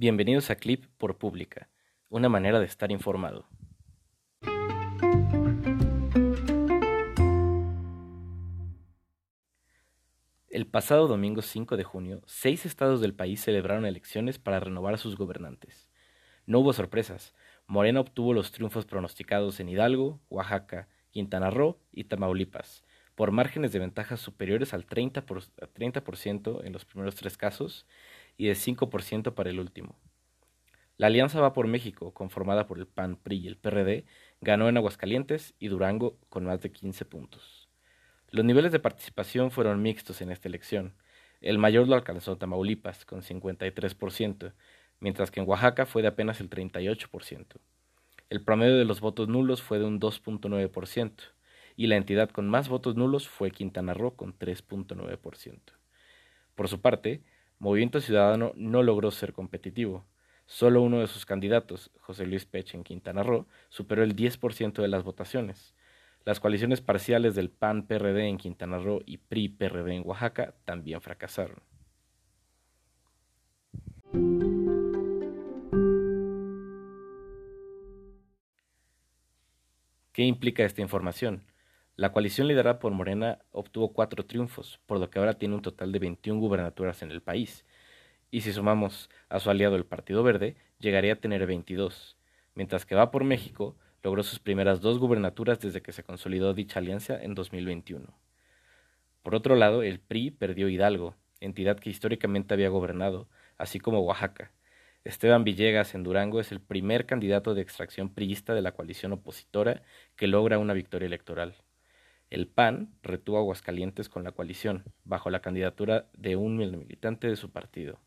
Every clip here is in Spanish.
Bienvenidos a Clip por Pública, una manera de estar informado. El pasado domingo 5 de junio, seis estados del país celebraron elecciones para renovar a sus gobernantes. No hubo sorpresas. Morena obtuvo los triunfos pronosticados en Hidalgo, Oaxaca, Quintana Roo y Tamaulipas, por márgenes de ventajas superiores al 30%, por, 30 en los primeros tres casos y de 5% para el último. La Alianza Va por México, conformada por el PAN, PRI y el PRD, ganó en Aguascalientes y Durango con más de 15 puntos. Los niveles de participación fueron mixtos en esta elección. El mayor lo alcanzó Tamaulipas, con 53%, mientras que en Oaxaca fue de apenas el 38%. El promedio de los votos nulos fue de un 2.9%, y la entidad con más votos nulos fue Quintana Roo, con 3.9%. Por su parte, Movimiento Ciudadano no logró ser competitivo. Solo uno de sus candidatos, José Luis Pech en Quintana Roo, superó el 10% de las votaciones, las coaliciones parciales del PAN-PRD en Quintana Roo y PRI-PRD en Oaxaca también fracasaron. ¿Qué implica esta información? La coalición liderada por Morena obtuvo cuatro triunfos, por lo que ahora tiene un total de 21 gubernaturas en el país. Y si sumamos a su aliado el Partido Verde, llegaría a tener 22, mientras que va por México logró sus primeras dos gubernaturas desde que se consolidó dicha alianza en 2021. Por otro lado, el PRI perdió Hidalgo, entidad que históricamente había gobernado, así como Oaxaca. Esteban Villegas en Durango es el primer candidato de extracción priista de la coalición opositora que logra una victoria electoral. El PAN retuvo Aguascalientes con la coalición, bajo la candidatura de un militante de su partido.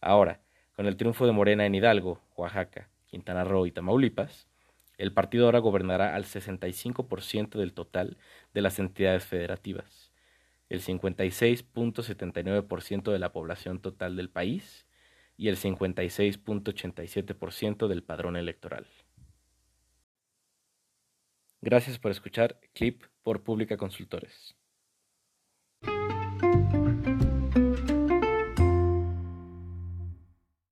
Ahora, con el triunfo de Morena en Hidalgo, Oaxaca, Quintana Roo y Tamaulipas, el partido ahora gobernará al 65% del total de las entidades federativas, el 56.79% de la población total del país y el 56.87% del padrón electoral. Gracias por escuchar Clip por Pública Consultores.